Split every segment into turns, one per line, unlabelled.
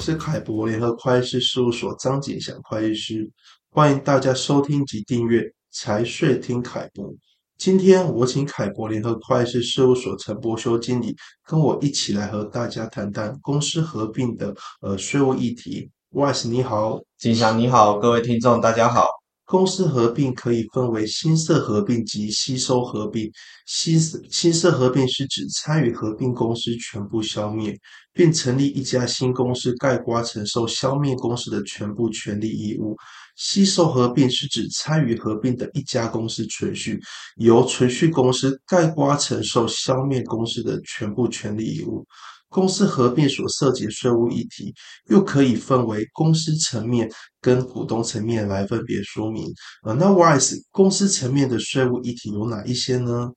是凯博联合会计师事务所张景祥会计师，欢迎大家收听及订阅财税听凯博。今天我请凯博联合会计师事务所陈柏修经理跟我一起来和大家谈谈公司合并的呃税务议题。Wise 你好，
景祥你好，各位听众大家好。
公司合并可以分为新设合并及吸收合并。新新设合并是指参与合并公司全部消灭，并成立一家新公司，盖瓜承受消灭公司的全部权利义务。吸收合并是指参与合并的一家公司存续，由存续公司概括承受消灭公司的全部权利义务。公司合并所涉及的税务议题，又可以分为公司层面跟股东层面来分别说明。呃，那 Wise 公司层面的税务议题有哪一些呢？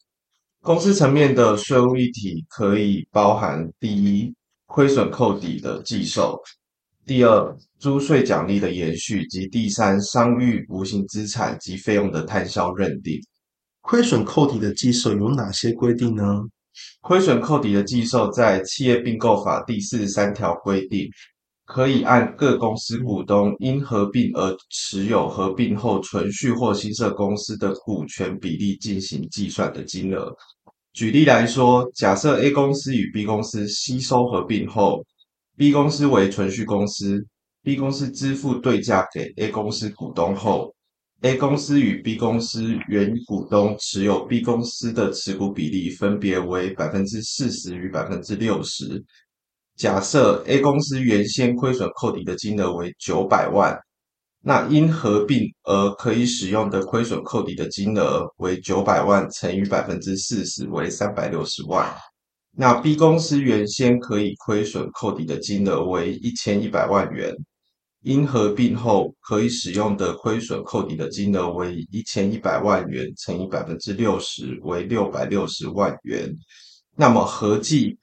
公司层面的税务议题可以包含：第一，亏损扣抵的计收；第二，租税奖励的延续；及第三，商誉无形资产及费用的摊销认定。
亏损扣抵的计收有哪些规定呢？
亏损扣抵的计收在企业并购法第四十三条规定，可以按各公司股东因合并而持有合并后存续或新设公司的股权比例进行计算的金额。举例来说，假设 A 公司与 B 公司吸收合并后，B 公司为存续公司，B 公司支付对价给 A 公司股东后。A 公司与 B 公司原股东持有 B 公司的持股比例分别为百分之四十与百分之六十。假设 A 公司原先亏损扣抵的金额为九百万，那因合并而可以使用的亏损扣抵的金额为九百万乘以百分之四十为三百六十万。那 B 公司原先可以亏损扣抵的金额为一千一百万元。因合并后可以使用的亏损扣抵的金额为一千一百万元乘以百分之六十为六百六十万元，那么合计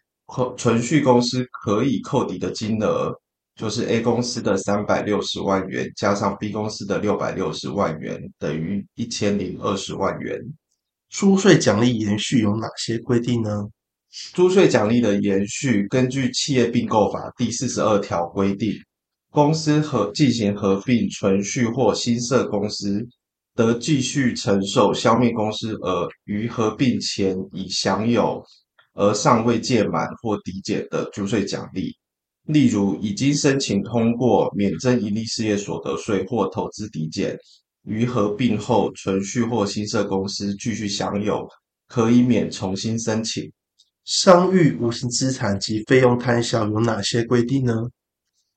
存续公司可以扣抵的金额就是 A 公司的三百六十万元加上 B 公司的六百六十万元等于一千零二十万元。
租税奖励延续有哪些规定呢？
租税奖励的延续根据企业并购法第四十二条规定。公司合进行合并、存续或新设公司，得继续承受消灭公司而于合并前已享有而尚未届满或抵减的租税奖励。例如，已经申请通过免征营利事业所得税或投资抵减，于合并后存续或新设公司继续享有，可以免重新申请。
商誉无形资产及费用摊销有哪些规定呢？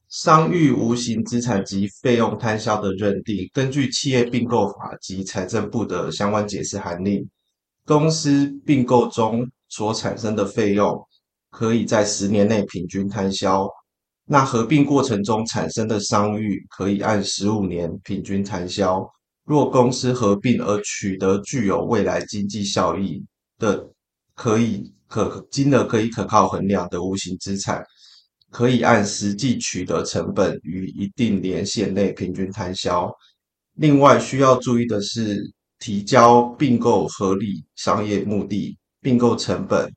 商誉无形资产及费用摊销的认定，根据企业并购法及财政部的相关解释函令，公司并购中所产生的费用，可以在十年内平均摊销。那合并过程中产生的商誉，可以按十五年平均摊销。若公司合并而取得具有未来经济效益的，可以可金额可以可靠衡量的无形资产。可以按实际取得成本于一定年限内平均摊销。另外需要注意的是，提交并购合理商业目的、并购成本、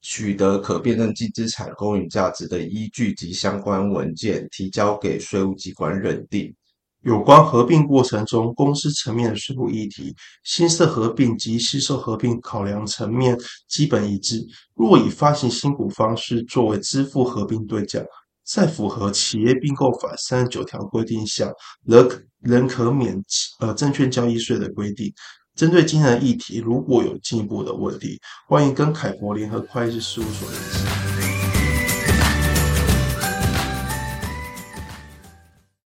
取得可辨认净资产公允价值的依据及相关文件，提交给税务机关认定。
有关合并过程中公司层面的税务议题，新设合并及吸收合并考量层面基本一致。若以发行新股方式作为支付合并对价，在符合企业并购法三十九条规定下，仍仍可免呃证券交易税的规定。针对今天的议题，如果有进一步的问题，欢迎跟凯博联合会计师事务所联系。